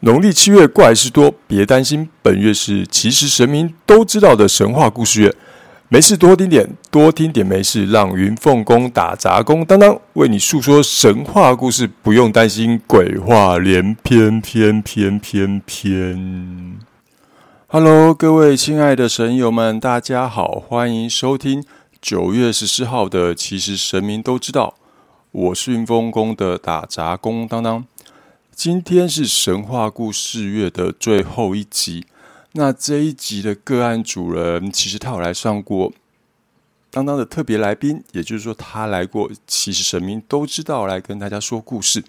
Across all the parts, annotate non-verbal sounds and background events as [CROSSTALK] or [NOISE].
农历七月怪事多，别担心，本月是其实神明都知道的神话故事月。没事多听点，多听点没事，让云凤宫打杂工当当为你诉说神话故事，不用担心鬼话连篇，篇篇篇篇。Hello，各位亲爱的神友们，大家好，欢迎收听九月十四号的其实神明都知道，我是云凤宫的打杂工当当。今天是神话故事月的最后一集。那这一集的个案主人，其实他有来上过当当的特别来宾，也就是说，他来过。其实神明都知道来跟大家说故事，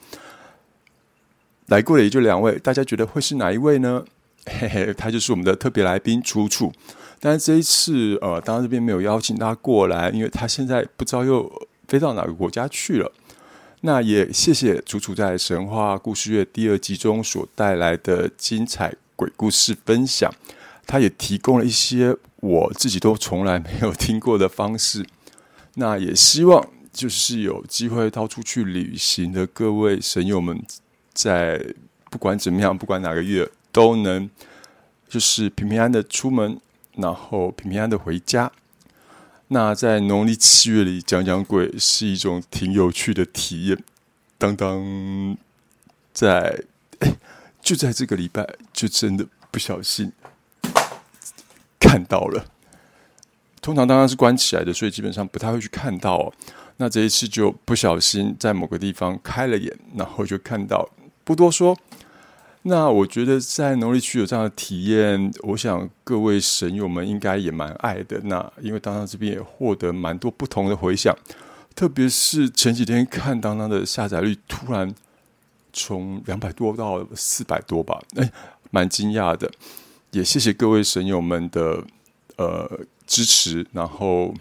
来过的也就两位。大家觉得会是哪一位呢？嘿嘿，他就是我们的特别来宾楚楚。但是这一次，呃，当当这边没有邀请他过来，因为他现在不知道又飞到哪个国家去了。那也谢谢楚楚在神话故事月第二集中所带来的精彩鬼故事分享，他也提供了一些我自己都从来没有听过的方式。[LAUGHS] 那也希望就是有机会到处去旅行的各位神友们，在不管怎么样，不管哪个月，都能就是平平安的出门，然后平平安的回家。那在农历七月里讲讲鬼是一种挺有趣的体验。当当在 [LAUGHS] 就在这个礼拜，就真的不小心看到了。通常当然是关起来的，所以基本上不太会去看到。哦。那这一次就不小心在某个地方开了眼，然后就看到。不多说。那我觉得在农历区有这样的体验，我想各位神友们应该也蛮爱的。那因为当当这边也获得蛮多不同的回响，特别是前几天看当当的下载率突然从两百多到四百多吧，哎，蛮惊讶的。也谢谢各位神友们的呃支持，然后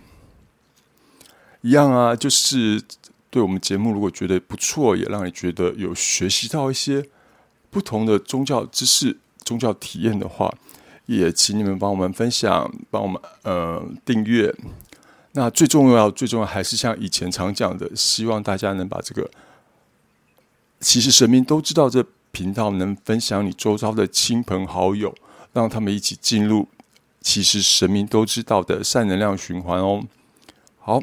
一样啊，就是对我们节目如果觉得不错，也让你觉得有学习到一些。不同的宗教知识、宗教体验的话，也请你们帮我们分享，帮我们呃订阅。那最重要、最重要还是像以前常讲的，希望大家能把这个其实神明都知道这频道能分享你周遭的亲朋好友，让他们一起进入其实神明都知道的善能量循环哦。好，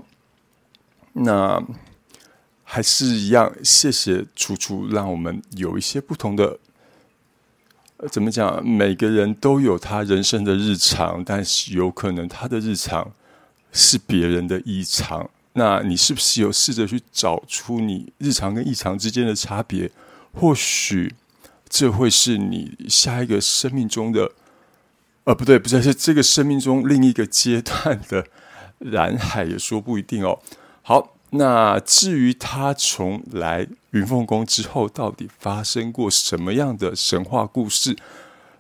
那。还是一样，谢谢楚楚，让我们有一些不同的。怎么讲？每个人都有他人生的日常，但是有可能他的日常是别人的异常。那你是不是有试着去找出你日常跟异常之间的差别？或许这会是你下一个生命中的……呃，不对，不对，是这个生命中另一个阶段的 [LAUGHS] 蓝海，也说不一定哦。好。那至于他从来云凤宫之后，到底发生过什么样的神话故事，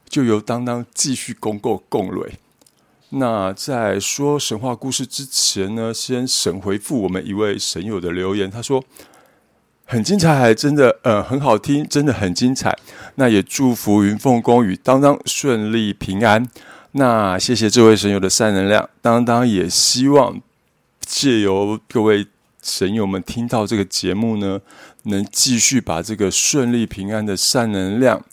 就由当当继续公购共蕊。那在说神话故事之前呢，先神回复我们一位神友的留言，他说很精彩，真的，呃，很好听，真的很精彩。那也祝福云凤宫与当当顺利平安。那谢谢这位神友的善能量，当当也希望借由各位。神友们听到这个节目呢，能继续把这个顺利平安的善能量，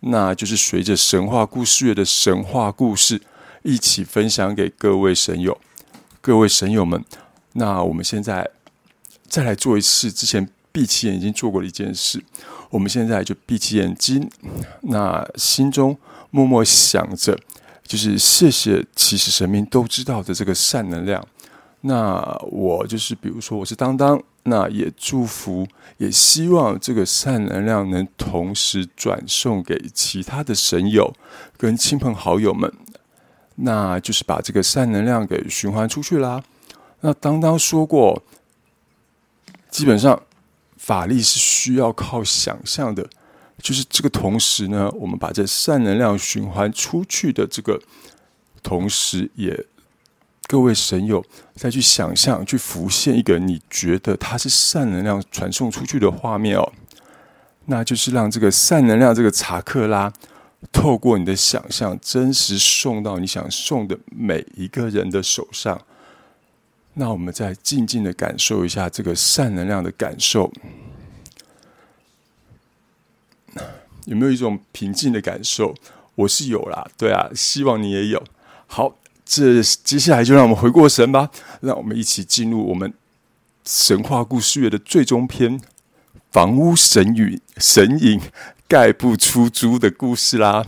那就是随着神话故事月的神话故事一起分享给各位神友、各位神友们。那我们现在再来做一次之前闭起眼睛做过的一件事，我们现在就闭起眼睛，那心中默默想着，就是谢谢其实神明都知道的这个善能量。那我就是，比如说我是当当，那也祝福，也希望这个善能量能同时转送给其他的神友跟亲朋好友们，那就是把这个善能量给循环出去啦。那当当说过，基本上法力是需要靠想象的，就是这个同时呢，我们把这善能量循环出去的这个同时也。各位神友，再去想象、去浮现一个你觉得它是善能量传送出去的画面哦，那就是让这个善能量这个查克拉透过你的想象，真实送到你想送的每一个人的手上。那我们再静静的感受一下这个善能量的感受，有没有一种平静的感受？我是有啦，对啊，希望你也有。好，这接下来就让我们回过神吧，让我们一起进入我们神话故事月的最终篇——房屋神与神隐盖不出租的故事啦。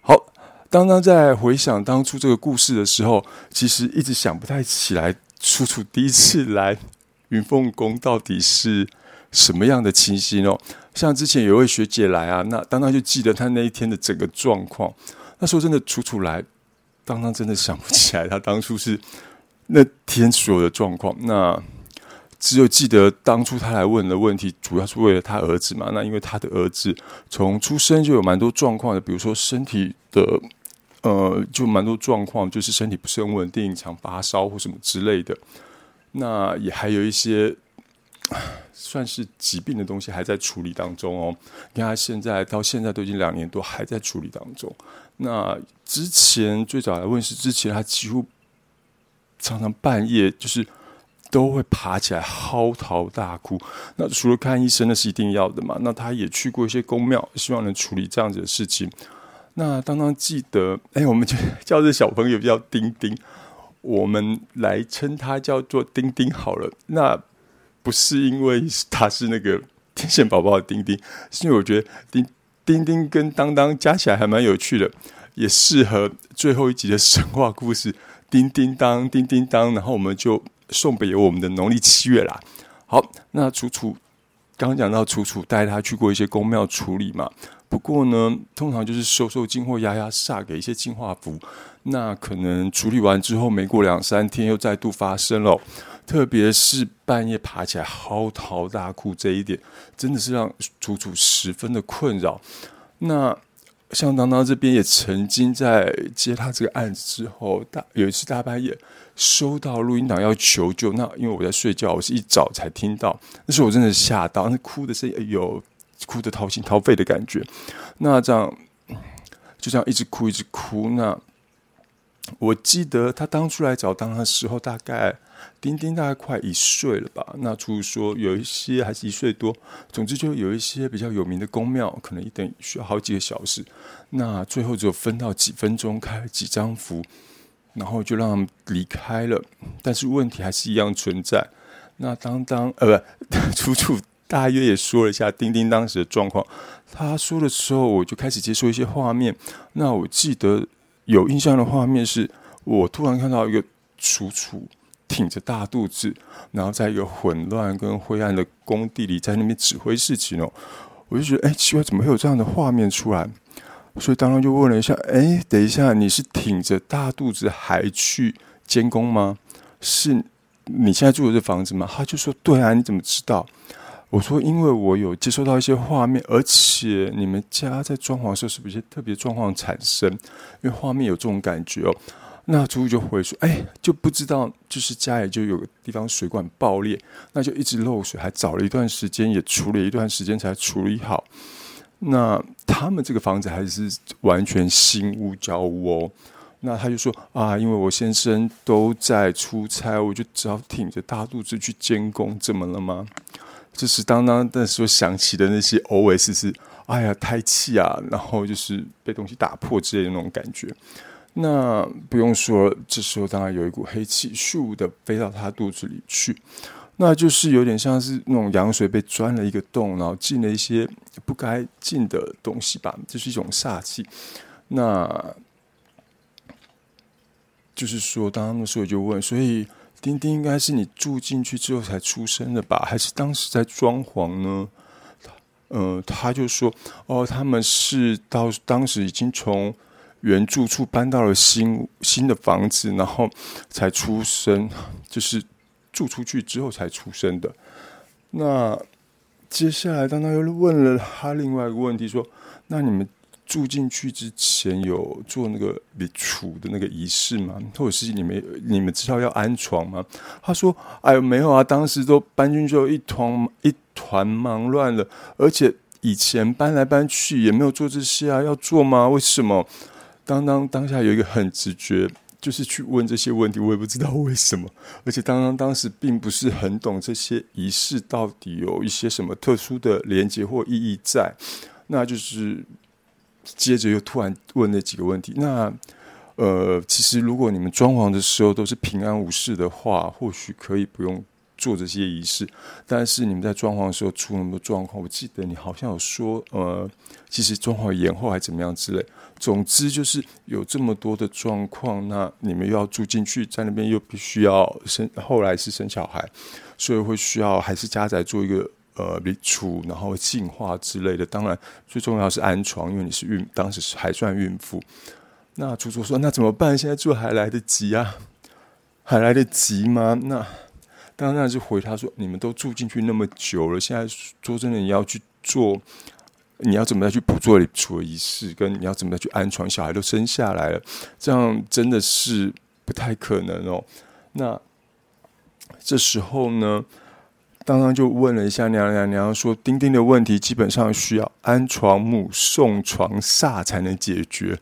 好，当当在回想当初这个故事的时候，其实一直想不太起来，楚楚第一次来云凤宫到底是什么样的情形哦。像之前有位学姐来啊，那当当就记得她那一天的整个状况。那时候真的楚楚来，当当真的想不起来他当初是那天所有的状况。那只有记得当初他来问的问题，主要是为了他儿子嘛。那因为他的儿子从出生就有蛮多状况的，比如说身体的呃，就蛮多状况，就是身体不是很稳定，常发烧或什么之类的。那也还有一些。算是疾病的东西还在处理当中哦。你看他现在到现在都已经两年多，还在处理当中。那之前最早来问世之前，他几乎常常半夜就是都会爬起来嚎啕大哭。那除了看医生，那是一定要的嘛。那他也去过一些公庙，希望能处理这样子的事情。那当当记得，哎，我们就叫这小朋友叫丁丁，我们来称他叫做丁丁好了。那不是因为他是那个天线宝宝的丁丁，是因为我觉得丁叮叮跟当当加起来还蛮有趣的，也适合最后一集的神话故事。叮叮当，叮叮当，然后我们就送给我们的农历七月啦。好，那楚楚刚刚讲到楚楚带他去过一些宫庙处理嘛，不过呢，通常就是收收金或压压煞，给一些净化符。那可能处理完之后，没过两三天又再度发生了。特别是半夜爬起来嚎啕大哭这一点，真的是让楚楚十分的困扰。那像当当这边也曾经在接他这个案子之后，大有一次大半夜收到录音档要求救，那因为我在睡觉，我是一早才听到，那时候我真的吓到，那哭的声音有哭的掏心掏肺的感觉。那这样就这样一直哭一直哭。那我记得他当初来找当的时候，大概。丁丁大概快一岁了吧？那除说有一些还是一岁多，总之就有一些比较有名的宫庙，可能一等需要好几个小时。那最后只有分到几分钟，开了几张符，然后就让他们离开了。但是问题还是一样存在。那当当呃不，[LAUGHS] 楚楚大约也说了一下丁丁当时的状况。他说的时候，我就开始接受一些画面。那我记得有印象的画面是，我突然看到一个楚楚。挺着大肚子，然后在一个混乱跟灰暗的工地里，在那边指挥事情哦。我就觉得，哎，奇怪，怎么会有这样的画面出来？所以当然就问了一下，哎，等一下，你是挺着大肚子还去监工吗？是你现在住的这房子吗？他就说，对啊，你怎么知道？我说，因为我有接收到一些画面，而且你们家在装潢的时候是不是一些特别状况产生？因为画面有这种感觉哦。那主就回说：“哎，就不知道，就是家里就有个地方水管爆裂，那就一直漏水，还找了一段时间，也处理一段时间才处理好。那他们这个房子还是完全新屋交屋哦。那他就说啊，因为我先生都在出差，我就只好挺着大肚子去监工，怎么了吗？就是当当那时候想起的那些 OS 是，哎呀，胎气啊，然后就是被东西打破之类的那种感觉。”那不用说，这时候当然有一股黑气咻的飞到他肚子里去，那就是有点像是那种羊水被钻了一个洞，然后进了一些不该进的东西吧，这是一种煞气。那就是说，当那时候就问，所以丁丁应该是你住进去之后才出生的吧，还是当时在装潢呢？嗯，他就说，哦，他们是到当时已经从。原住处搬到了新新的房子，然后才出生，就是住出去之后才出生的。那接下来，当他又问了他另外一个问题，说：“那你们住进去之前有做那个礼处的那个仪式吗？或者是你们你们知道要安床吗？”他说：“哎，没有啊，当时都搬进去一团一团忙乱了，而且以前搬来搬去也没有做这些啊，要做吗？为什么？”当当当下有一个很直觉，就是去问这些问题，我也不知道为什么。而且当当当时并不是很懂这些仪式到底有一些什么特殊的连接或意义在。那就是接着又突然问那几个问题。那呃，其实如果你们装潢的时候都是平安无事的话，或许可以不用。做这些仪式，但是你们在装潢的时候出那么多状况，我记得你好像有说，呃，其实装潢延后还怎么样之类。总之就是有这么多的状况，那你们又要住进去，在那边又必须要生，后来是生小孩，所以会需要还是家宅做一个呃立储，然后净化之类的。当然最重要是安床，因为你是孕，当时还算孕妇。那楚楚说：“那怎么办？现在住还来得及啊？还来得及吗？”那当然是回他说：“你们都住进去那么久了，现在说真的，你要去做，你要怎么再去补做除了仪式，跟你要怎么再去安床，小孩都生下来了，这样真的是不太可能哦。那这时候呢，刚刚就问了一下娘娘娘娘，说丁丁的问题基本上需要安床母送床煞才能解决。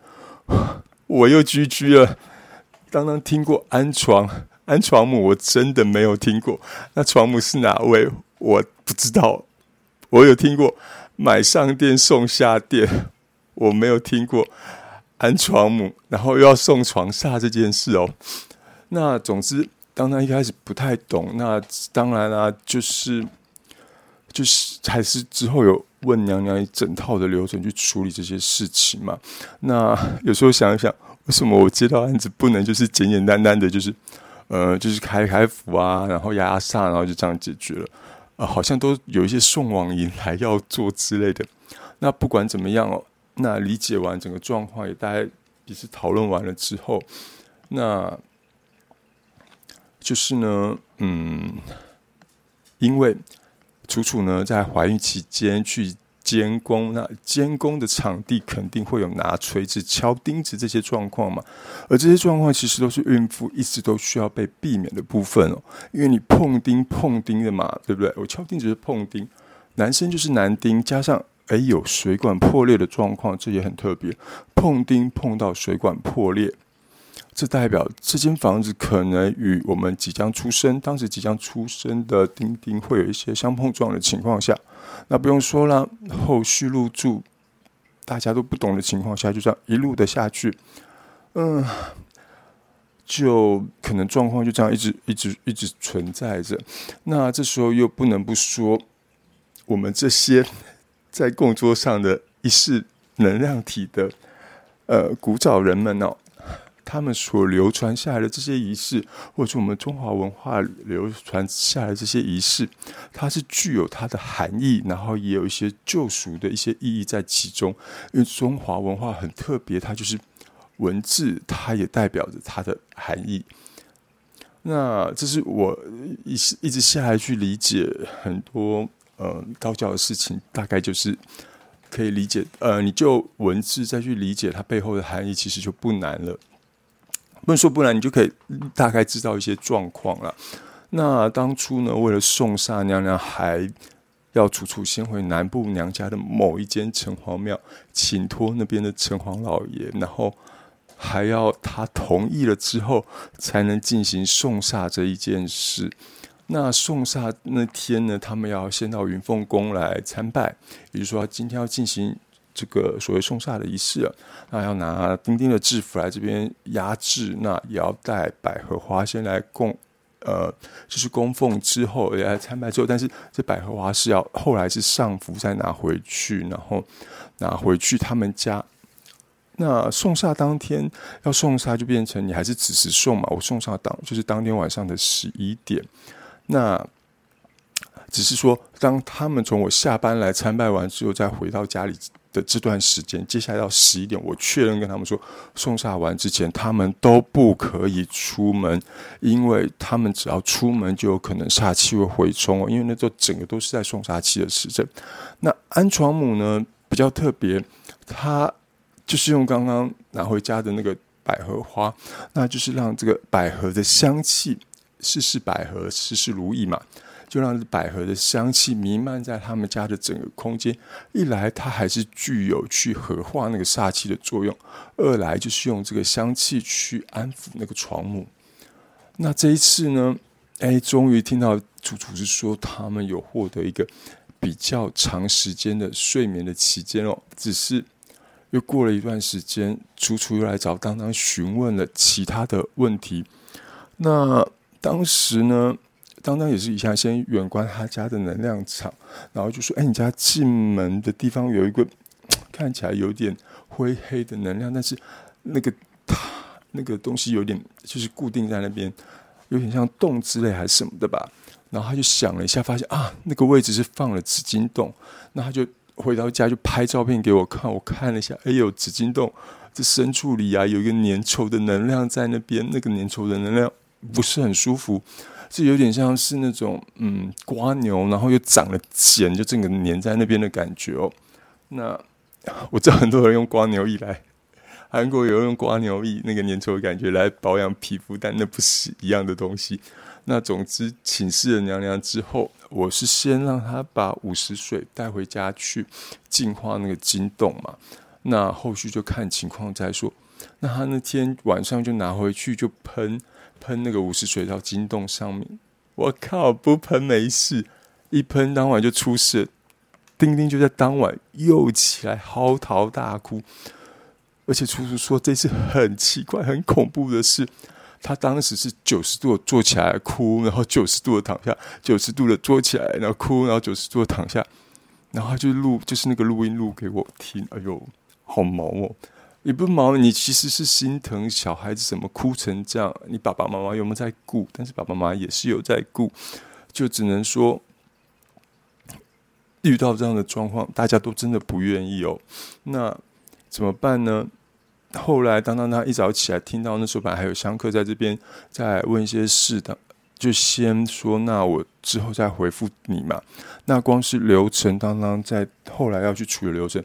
[SIGHS] 我又居居了，当当听过安床。”安床母我真的没有听过，那床母是哪位？我不知道。我有听过买上店送下店，我没有听过安床母，然后又要送床煞这件事哦。那总之，当他一开始不太懂，那当然啦，就是就是还是之后有问娘娘一整套的流程去处理这些事情嘛。那有时候想一想，为什么我接到案子不能就是简简单单的，就是。呃，就是开开符啊，然后压压煞，然后就这样解决了。啊，好像都有一些送往迎来要做之类的。那不管怎么样哦，那理解完整个状况，也大概也是讨论完了之后，那就是呢，嗯，因为楚楚呢在怀孕期间去。监工，那监工的场地肯定会有拿锤子敲钉子这些状况嘛？而这些状况其实都是孕妇一直都需要被避免的部分哦，因为你碰钉碰钉的嘛，对不对？我敲钉子是碰钉，男生就是男钉，加上诶有水管破裂的状况，这也很特别，碰钉碰到水管破裂。这代表这间房子可能与我们即将出生、当时即将出生的丁丁会有一些相碰撞的情况下，那不用说了，后续入住大家都不懂的情况下，就这样一路的下去，嗯，就可能状况就这样一直一直一直存在着。那这时候又不能不说，我们这些在供桌上的一式能量体的呃古早人们哦。他们所流传下来的这些仪式，或者是我们中华文化流传下来这些仪式，它是具有它的含义，然后也有一些救赎的一些意义在其中。因为中华文化很特别，它就是文字，它也代表着它的含义。那这是我一一直下来去理解很多呃道教的事情，大概就是可以理解。呃，你就文字再去理解它背后的含义，其实就不难了。不能说不然，你就可以大概知道一些状况了。那当初呢，为了送煞娘娘，还要楚楚先回南部娘家的某一间城隍庙，请托那边的城隍老爷，然后还要他同意了之后，才能进行送煞这一件事。那送煞那天呢，他们要先到云凤宫来参拜，也就是说，今天要进行。这个所谓送煞的仪式，那要拿丁丁的制服来这边压制，那也要带百合花先来供，呃，就是供奉之后，也来参拜之后，但是这百合花是要后来是上服再拿回去，然后拿回去他们家。那送煞当天要送煞，就变成你还是子时送嘛？我送煞当就是当天晚上的十一点，那。只是说，当他们从我下班来参拜完之后，再回到家里的这段时间，接下来到十一点，我确认跟他们说，送煞完之前，他们都不可以出门，因为他们只要出门，就有可能煞气会回冲哦。因为那时候整个都是在送煞气的时阵。那安床母呢比较特别，它就是用刚刚拿回家的那个百合花，那就是让这个百合的香气，事事百合，事事如意嘛。就让百合的香气弥漫在他们家的整个空间。一来，它还是具有去合化那个煞气的作用；二来，就是用这个香气去安抚那个床母。那这一次呢？哎，终于听到楚楚是说他们有获得一个比较长时间的睡眠的期间哦。只是又过了一段时间，楚楚又来找当当询问了其他的问题。那当时呢，当当也是一下先远观他家的能量场，然后就说：“哎，你家进门的地方有一个看起来有点灰黑的能量，但是那个他那个东西有点就是固定在那边。”有点像洞之类还是什么的吧，然后他就想了一下，发现啊，那个位置是放了纸巾洞，那他就回到家就拍照片给我看，我看了一下，哎呦，纸巾洞这深处里啊，有一个粘稠的能量在那边，那个粘稠的能量不是很舒服，这有点像是那种嗯瓜牛，然后又长了茧，就整个粘在那边的感觉哦。那 [LAUGHS] 我知道很多人用瓜牛一来。韩国有用瓜牛液那个粘稠的感觉来保养皮肤，但那不是一样的东西。那总之请示了娘娘之后，我是先让她把午时水带回家去净化那个金洞嘛。那后续就看情况再说。那她那天晚上就拿回去就喷喷那个五十水到金洞上面。我靠，不喷没事，一喷当晚就出事。丁丁就在当晚又起来嚎啕大哭。而且叔叔说这次很奇怪、很恐怖的是，他当时是九十度坐起来哭，然后九十度的躺下，九十度的坐起来，然后哭，然后九十度躺下，然后他就录，就是那个录音录给我听。哎呦，好毛哦！也不忙，你其实是心疼小孩子怎么哭成这样。你爸爸妈妈有没有在顾？但是爸爸妈妈也是有在顾，就只能说遇到这样的状况，大家都真的不愿意哦。那。怎么办呢？后来当当他一早起来，听到那时候本来还有香客在这边在问一些事的，就先说那我之后再回复你嘛。那光是流程，当当在后来要去处理流程，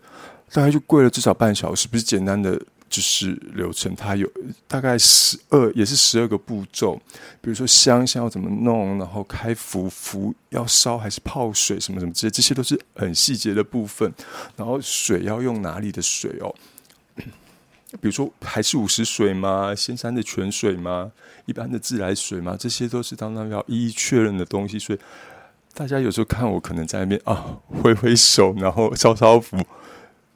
大概就跪了至少半小时，不是简单的。就是流程，它有大概十二，也是十二个步骤。比如说香香要怎么弄，然后开符符要烧还是泡水，什么什么这些，这些都是很细节的部分。然后水要用哪里的水哦？比如说还是五十水吗？仙山的泉水吗？一般的自来水吗？这些都是当当要一一确认的东西。所以大家有时候看我，可能在那边啊挥挥手，然后烧烧符。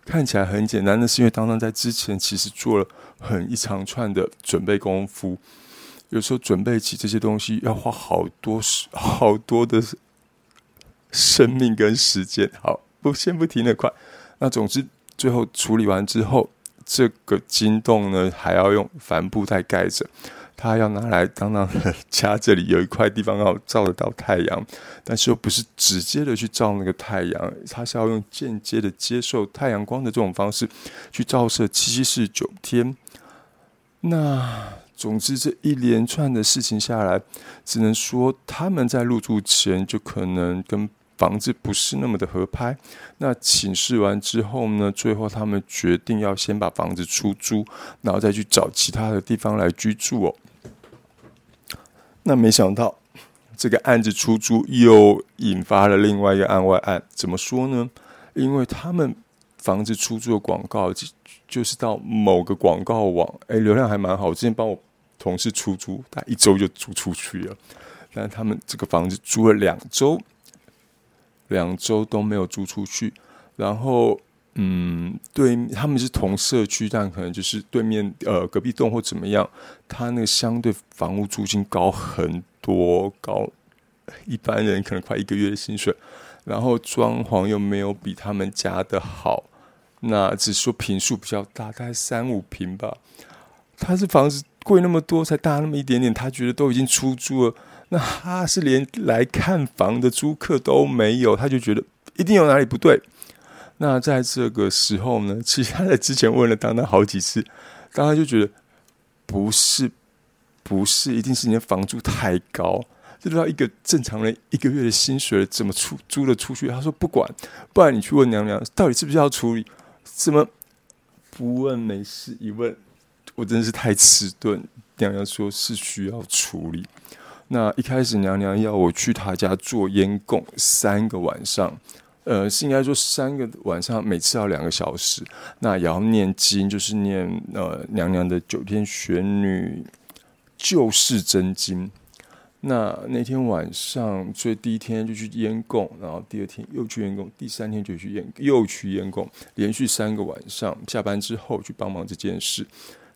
看起来很简单，那是因为当当在之前其实做了很一长串的准备功夫，有时候准备起这些东西要花好多时、好多的生命跟时间。好，不先不提那块。那总之最后处理完之后，这个金洞呢还要用帆布袋盖着。他要拿来当当家这里有一块地方要照得到太阳，但是又不是直接的去照那个太阳，他是要用间接的接受太阳光的这种方式去照射七七四九天。那总之这一连串的事情下来，只能说他们在入住前就可能跟房子不是那么的合拍。那请示完之后呢，最后他们决定要先把房子出租，然后再去找其他的地方来居住哦。那没想到，这个案子出租又引发了另外一个案外案。怎么说呢？因为他们房子出租的广告，就就是到某个广告网，哎，流量还蛮好。之前帮我同事出租，他一周就租出去了。但他们这个房子租了两周，两周都没有租出去，然后。嗯，对，他们是同社区，但可能就是对面呃隔壁栋或怎么样，他那个相对房屋租金高很多，高一般人可能快一个月的薪水，然后装潢又没有比他们家的好，那只说平数比较大，大概三五平吧。他是房子贵那么多，才大那么一点点，他觉得都已经出租了，那他是连来看房的租客都没有，他就觉得一定有哪里不对。那在这个时候呢，其实他在之前问了当当好几次，当他就觉得不是，不是，一定是你的房租太高，这都要一个正常人一个月的薪水怎么出租了出去？他说不管，不然你去问娘娘，到底是不是要处理？怎么不问没事，一问我真的是太迟钝。娘娘说是需要处理。那一开始娘娘要我去她家做烟供三个晚上。呃，是应该说三个晚上，每次要两个小时，那也要念经，就是念呃娘娘的九天玄女救世真经。那那天晚上，所以第一天就去烟供，然后第二天又去烟供，第三天就去烟又去烟供，连续三个晚上，下班之后去帮忙这件事。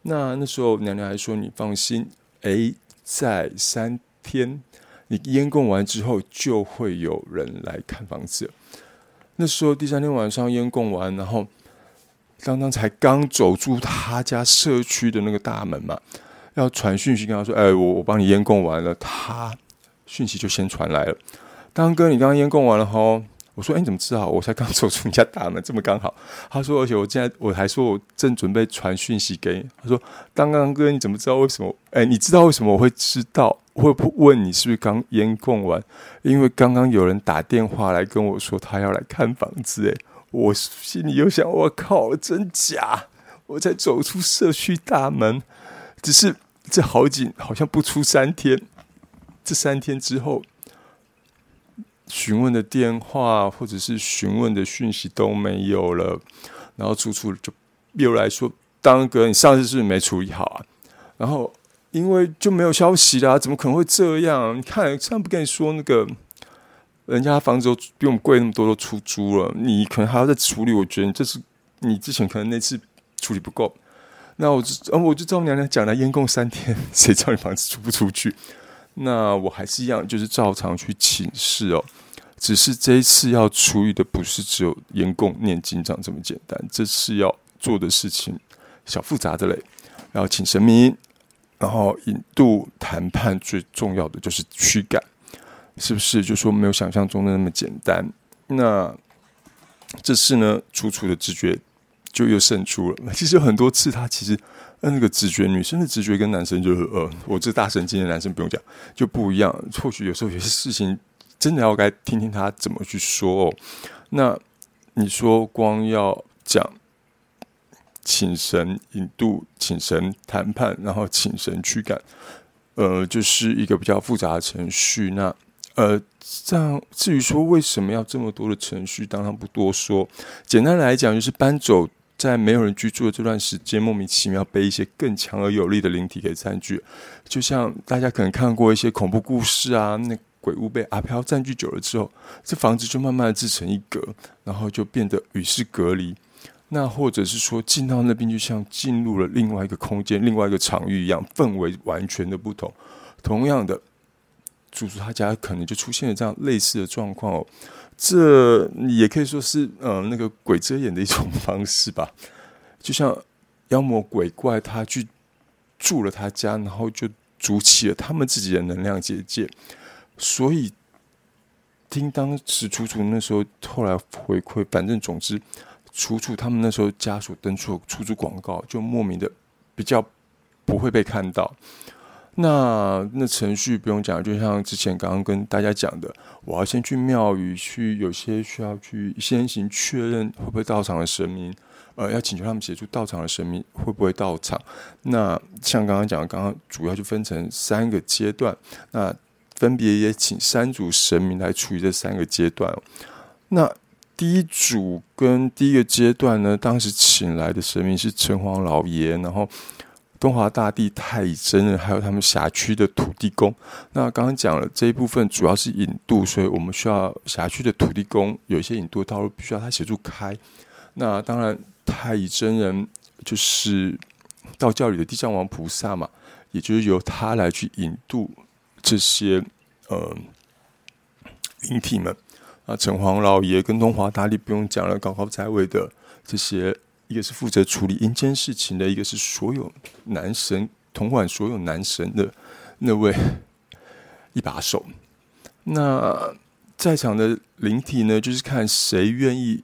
那那时候娘娘还说：“你放心，诶，在三天你烟供完之后，就会有人来看房子。”那时候第三天晚上烟供完，然后刚刚才刚走出他家社区的那个大门嘛。要传讯息跟他说：“哎，我我帮你烟供完了。”他讯息就先传来了。当哥，你刚刚烟供完了哈？我说：“哎，你怎么知道？我才刚 [LAUGHS] 走出你家大门，这么刚好。”他说：“而且我现在我还说我正准备传讯息给你。”他说：“刚刚哥，你怎么知道为什么？哎，你知道为什么我会知道？会不问你是不是刚烟供完？因为刚刚有人打电话来跟我说他要来看房子。哎，我心里又想：我靠，真假？我才走出社区大门，只是。”这好几好像不出三天，这三天之后，询问的电话或者是询问的讯息都没有了，然后楚楚就又来说：“当哥，你上次是不是没处理好啊？”然后因为就没有消息啦，怎么可能会这样？你看，上次不跟你说那个人家房子都比我们贵那么多，都出租了，你可能还要再处理。我觉得你这是你之前可能那次处理不够。那我就，我就照娘娘讲了，烟供三天，[LAUGHS] 谁知道你房子出不出去？那我还是一样，就是照常去请示哦。只是这一次要处理的不是只有严供念经章这么简单，这次要做的事情小复杂的嘞。要请神明，然后引渡谈判，最重要的就是驱赶，是不是？就说没有想象中的那么简单。那这次呢，楚楚的直觉。就又胜出了。[LAUGHS] 其实很多次，他其实那个直觉，女生的直觉跟男生就是呃，我这大神经的男生不用讲就不一样。或许有时候有些事情真的要该听听他怎么去说哦。那你说光要讲请神引渡、请神谈判，然后请神驱赶，呃，就是一个比较复杂的程序。那呃，这样至于说为什么要这么多的程序，当然不多说。简单来讲，就是搬走。在没有人居住的这段时间，莫名其妙被一些更强而有力的灵体给占据，就像大家可能看过一些恐怖故事啊，那鬼屋被阿飘占据久了之后，这房子就慢慢的自成一格，然后就变得与世隔离。那或者是说进到那边，就像进入了另外一个空间、另外一个场域一样，氛围完全的不同。同样的，住住他家可能就出现了这样类似的状况哦。这也可以说是，嗯，那个鬼遮眼的一种方式吧。[LAUGHS] 就像妖魔鬼怪，他去住了他家，然后就筑起了他们自己的能量结界。所以听当时楚楚那时候后来回馈，反正总之，楚楚他们那时候家属登出出租广告，就莫名的比较不会被看到。那那程序不用讲，就像之前刚刚跟大家讲的，我要先去庙宇去，有些需要去先行确认会不会到场的神明，呃，要请求他们协助到场的神明会不会到场。那像刚刚讲的，刚刚主要就分成三个阶段，那分别也请三组神明来处理这三个阶段。那第一组跟第一个阶段呢，当时请来的神明是城隍老爷，然后。东华大帝太乙真人，还有他们辖区的土地公。那刚刚讲了这一部分，主要是引渡，所以我们需要辖区的土地公有一些引渡道路，必须要他协助开。那当然，太乙真人就是道教里的地藏王菩萨嘛，也就是由他来去引渡这些呃灵体们。那，城隍老爷跟东华大帝不用讲了，高高在位的这些。一个是负责处理阴间事情的，一个是所有男神统管所有男神的那位一把手。那在场的灵体呢，就是看谁愿意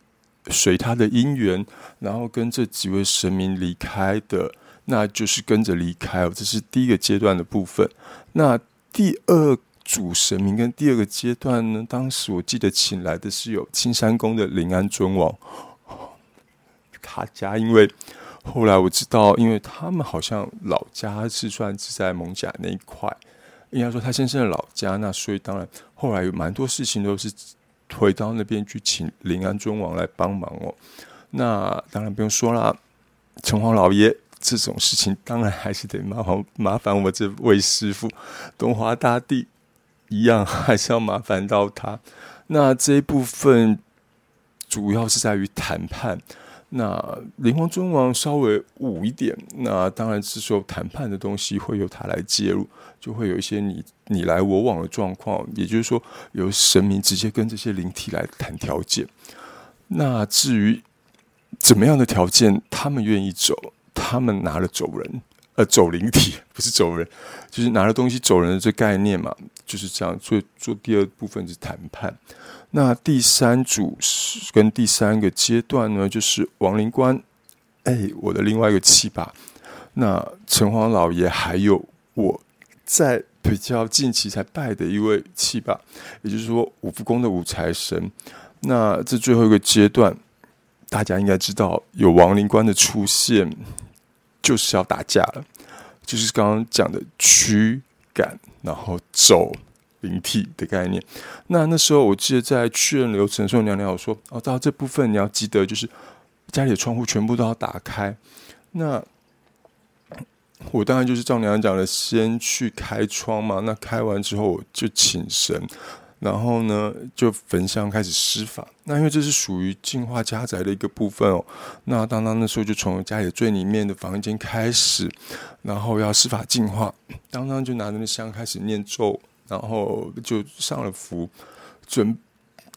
随他的姻缘，然后跟这几位神明离开的，那就是跟着离开哦。这是第一个阶段的部分。那第二组神明跟第二个阶段呢，当时我记得请来的是有青山宫的临安尊王。他家，因为后来我知道，因为他们好像老家是算是在蒙甲那一块，应该说他先生的老家，那所以当然后来有蛮多事情都是回到那边去请临安尊王来帮忙哦。那当然不用说了，城隍老爷这种事情，当然还是得麻烦麻烦我这位师傅东华大帝一样还是要麻烦到他。那这一部分主要是在于谈判。那灵皇尊王稍微武一点，那当然是说谈判的东西会由他来介入，就会有一些你你来我往的状况。也就是说，由神明直接跟这些灵体来谈条件。那至于怎么样的条件，他们愿意走，他们拿了走人，呃，走灵体不是走人，就是拿了东西走人的这概念嘛，就是这样。所以做第二部分是谈判。那第三组跟第三个阶段呢，就是亡灵官，哎，我的另外一个七把，那城隍老爷还有我在比较近期才拜的一位七把，也就是说五福宫的五财神。那这最后一个阶段，大家应该知道有亡灵官的出现，就是要打架了，就是刚刚讲的驱赶，然后走。灵体的概念，那那时候我记得在确认流程的时候，娘娘有说：“哦，到这部分你要记得，就是家里的窗户全部都要打开。”那我当然就是照娘娘讲的，先去开窗嘛。那开完之后，我就请神，然后呢就焚香开始施法。那因为这是属于净化家宅的一个部分哦。那当当那时候就从家里最里面的房间开始，然后要施法净化。当当就拿着那香开始念咒。然后就上了符，准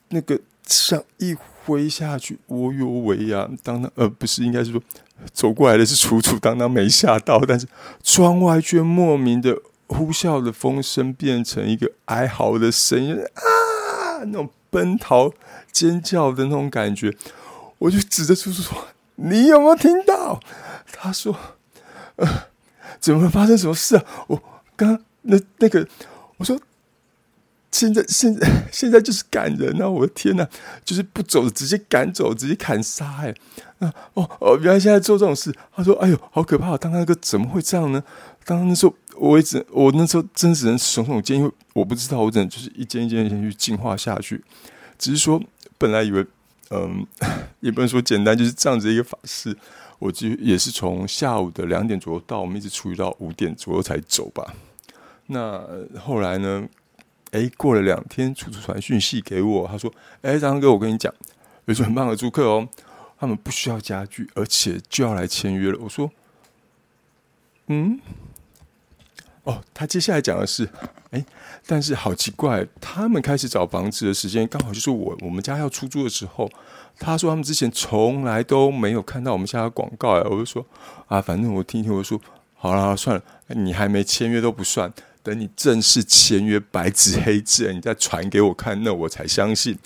那个像一挥下去，哦呦喂呀！当当呃，不是，应该是说走过来的是楚楚，当当没吓到，但是窗外却莫名的呼啸的风声变成一个哀嚎的声音啊，那种奔逃尖叫的那种感觉，我就指着叔叔说：“你有没有听到？”他说：“呃，怎么会发生什么事啊？我刚那那个。”我说：“现在，现在，[LAUGHS] 现在就是赶人啊！我的天哪，就是不走，直接赶走，直接砍杀！哎，啊，哦哦，原来现在做这种事。”他说：“哎呦，好可怕！当那个怎么会这样呢？当那时候，我一直，我那时候真只能耸耸肩，因为我不知道，我只能就是一件一件一件去进化下去。只是说，本来以为，嗯，[LAUGHS] 也不能说简单，就是这样子一个法事。我就也是从下午的两点左右到，我们一直处理到五点左右才走吧。”那后来呢？哎，过了两天，楚楚传讯息给我，他说：“哎，张哥，我跟你讲，有一很棒的租客哦，他们不需要家具，而且就要来签约了。”我说：“嗯，哦，他接下来讲的是，哎，但是好奇怪，他们开始找房子的时间刚好就是我我们家要出租的时候。他说他们之前从来都没有看到我们家的广告哎，我就说啊，反正我听听，我说好了，算了，你还没签约都不算。”等你正式签约，白纸黑字，你再传给我看，那我才相信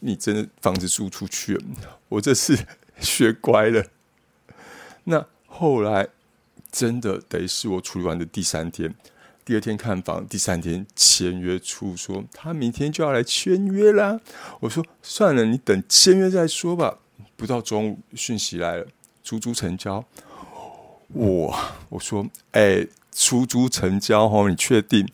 你真的房子租出去了。我这次 [LAUGHS] 学乖了。那后来真的得是我处理完的第三天，第二天看房，第三天签约处，说他明天就要来签约啦。我说算了，你等签约再说吧。不到中午，讯息来了，出租成交。哇！我说，哎。出租成交哦，你确定？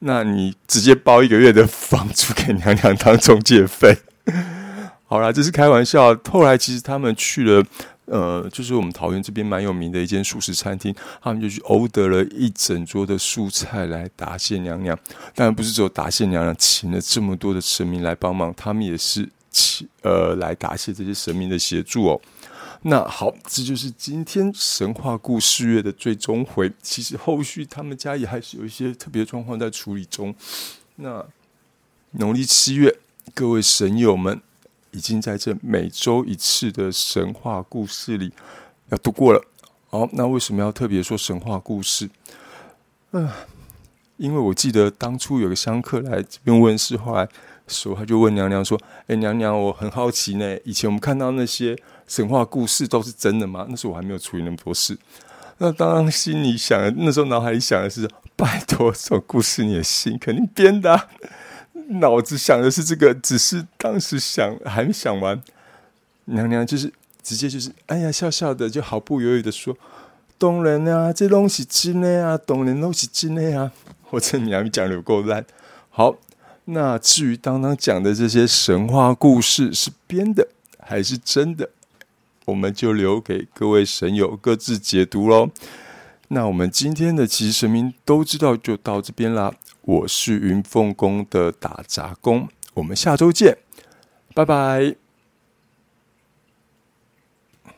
那你直接包一个月的房租给娘娘当中介费。[LAUGHS] 好啦，这是开玩笑。后来其实他们去了，呃，就是我们桃园这边蛮有名的一间素食餐厅，他们就去欧得了一整桌的素菜来答谢娘娘。当然不是只有答谢娘娘，请了这么多的神明来帮忙，他们也是请呃来答谢这些神明的协助哦。那好，这就是今天神话故事月的最终回。其实后续他们家也还是有一些特别状况在处理中。那农历七月，各位神友们已经在这每周一次的神话故事里要度过了。好，那为什么要特别说神话故事？嗯，因为我记得当初有个香客来这边问事，后来说他就问娘娘说：“哎，娘娘，我很好奇呢，以前我们看到那些。”神话故事都是真的吗？那时候我还没有处理那么多事。那当然心里想，那时候脑海里想的是：拜托，这种故事你也信？肯定编的。脑子想的是这个，只是当时想还没想完。娘娘就是直接就是，哎呀，笑笑的，就毫不犹豫的说：“当然啊，这东西真的啊，当然都是真的啊。”我这娘讲的有够烂。好，那至于刚刚讲的这些神话故事是编的还是真的？我们就留给各位神友各自解读喽。那我们今天的其实神明都知道，就到这边啦。我是云凤宫的打杂工，我们下周见，拜拜。